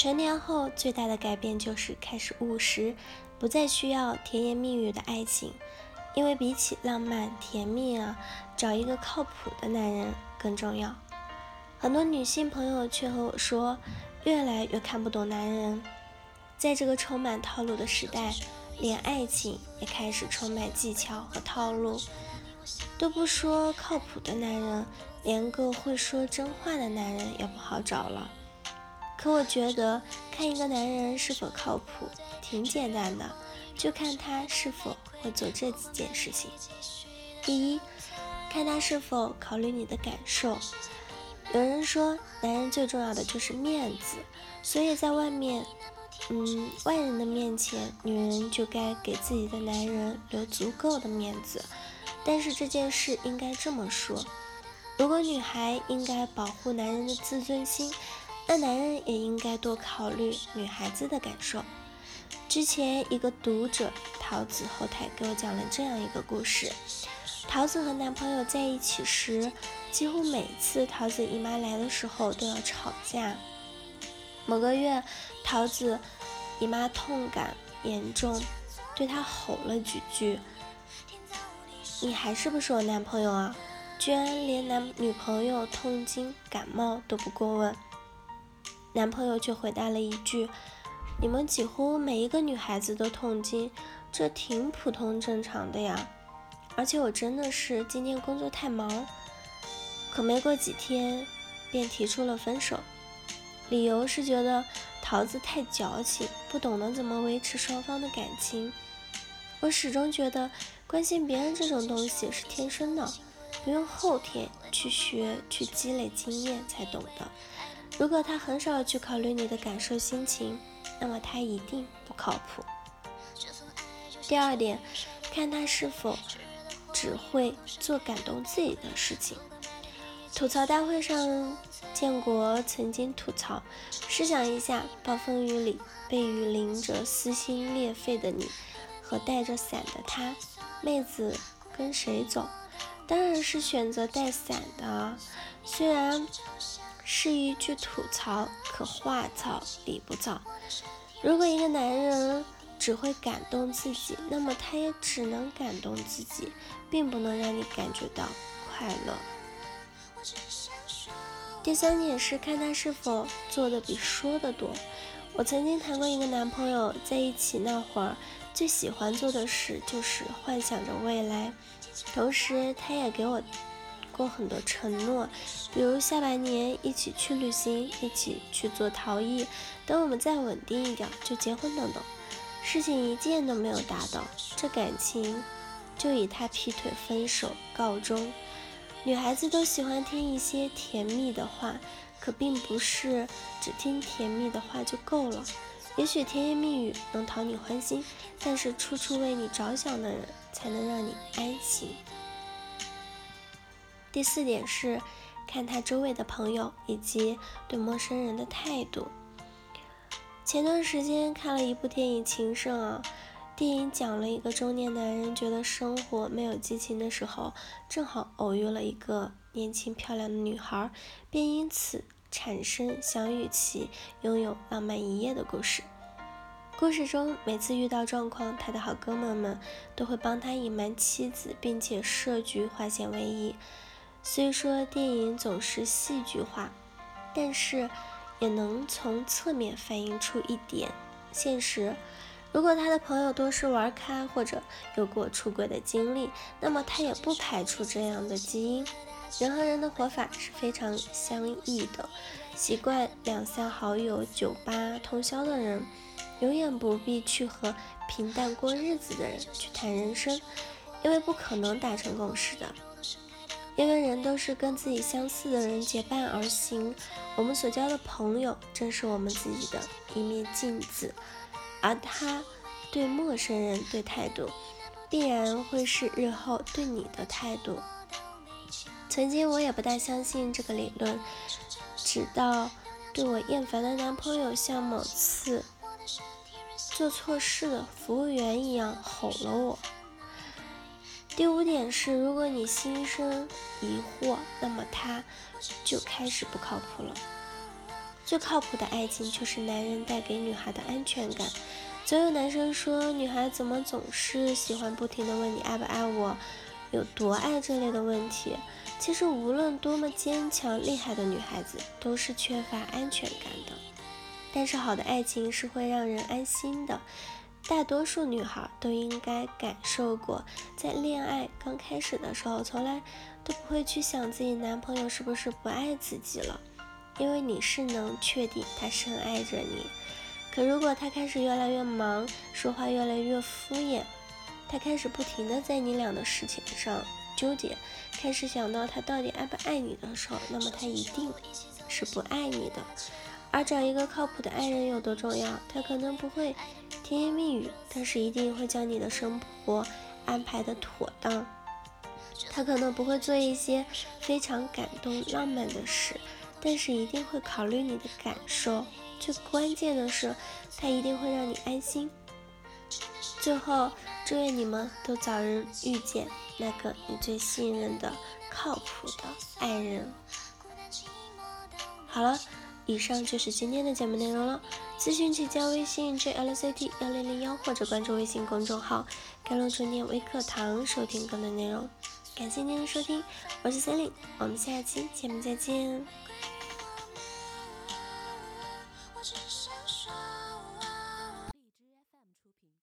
成年后最大的改变就是开始务实，不再需要甜言蜜语的爱情，因为比起浪漫甜蜜啊，找一个靠谱的男人更重要。很多女性朋友却和我说，越来越看不懂男人，在这个充满套路的时代，连爱情也开始充满技巧和套路。都不说靠谱的男人，连个会说真话的男人也不好找了。可我觉得，看一个男人是否靠谱，挺简单的，就看他是否会做这几件事情。第一，看他是否考虑你的感受。有人说，男人最重要的就是面子，所以在外面，嗯，外人的面前，女人就该给自己的男人留足够的面子。但是这件事应该这么说：如果女孩应该保护男人的自尊心，那男人也应该多考虑女孩子的感受。之前一个读者桃子后台给我讲了这样一个故事：桃子和男朋友在一起时，几乎每次桃子姨妈来的时候都要吵架。某个月，桃子姨妈痛感严重，对她吼了几句。你还是不是我男朋友啊？居然连男女朋友痛经感冒都不过问。男朋友却回答了一句：“你们几乎每一个女孩子都痛经，这挺普通正常的呀。而且我真的是今天工作太忙。”可没过几天，便提出了分手，理由是觉得桃子太矫情，不懂得怎么维持双方的感情。我始终觉得。关心别人这种东西是天生的，不用后天去学去积累经验才懂的。如果他很少去考虑你的感受心情，那么他一定不靠谱。第二点，看他是否只会做感动自己的事情。吐槽大会上，建国曾经吐槽：试想一下，暴风雨里被雨淋着撕心裂肺的你，和带着伞的他。妹子跟谁走？当然是选择带伞的。虽然是一句吐槽，可话糙理不糙。如果一个男人只会感动自己，那么他也只能感动自己，并不能让你感觉到快乐。第三点是看他是否做的比说的多。我曾经谈过一个男朋友，在一起那会儿。最喜欢做的事就是幻想着未来，同时他也给我过很多承诺，比如下半年一起去旅行，一起去做陶艺，等我们再稳定一点就结婚等等。事情一件都没有达到，这感情就以他劈腿分手告终。女孩子都喜欢听一些甜蜜的话，可并不是只听甜蜜的话就够了。也许甜言蜜语能讨你欢心，但是处处为你着想的人才能让你安心。第四点是看他周围的朋友以及对陌生人的态度。前段时间看了一部电影《情圣》啊，电影讲了一个中年男人觉得生活没有激情的时候，正好偶遇了一个年轻漂亮的女孩，便因此。产生想与其拥有浪漫一夜的故事。故事中，每次遇到状况，他的好哥们们都会帮他隐瞒妻子，并且设局化险为夷。虽说电影总是戏剧化，但是也能从侧面反映出一点现实：如果他的朋友多是玩咖或者有过出轨的经历，那么他也不排除这样的基因。人和人的活法是非常相异的，习惯两三好友酒吧通宵的人，永远不必去和平淡过日子的人去谈人生，因为不可能达成共识的。因为人都是跟自己相似的人结伴而行，我们所交的朋友正是我们自己的一面镜子，而他对陌生人对态度，必然会是日后对你的态度。曾经我也不大相信这个理论，直到对我厌烦的男朋友像某次做错事的服务员一样吼了我。第五点是，如果你心生疑惑，那么他就开始不靠谱了。最靠谱的爱情就是男人带给女孩的安全感。总有男生说女孩怎么总是喜欢不停的问你爱不爱我，有多爱这类的问题。其实无论多么坚强厉害的女孩子，都是缺乏安全感的。但是好的爱情是会让人安心的。大多数女孩都应该感受过，在恋爱刚开始的时候，从来都不会去想自己男朋友是不是不爱自己了，因为你是能确定他深爱着你。可如果他开始越来越忙，说话越来越敷衍，他开始不停的在你俩的事情上纠结，开始想到他到底爱不爱你的时候，那么他一定是不爱你的。而找一个靠谱的爱人有多重要？他可能不会甜言蜜语，但是一定会将你的生活安排的妥当。他可能不会做一些非常感动浪漫的事，但是一定会考虑你的感受。最关键的是，他一定会让你安心。最后，祝愿你们都早日遇见那个你最信任的、靠谱的爱人。好了。以上就是今天的节目内容了。咨询请加微信 jlct 幺零零幺或者关注微信公众号“甘露春天微课堂”收听更多内容。感谢您的收听，我是森林，我们下期节目再见。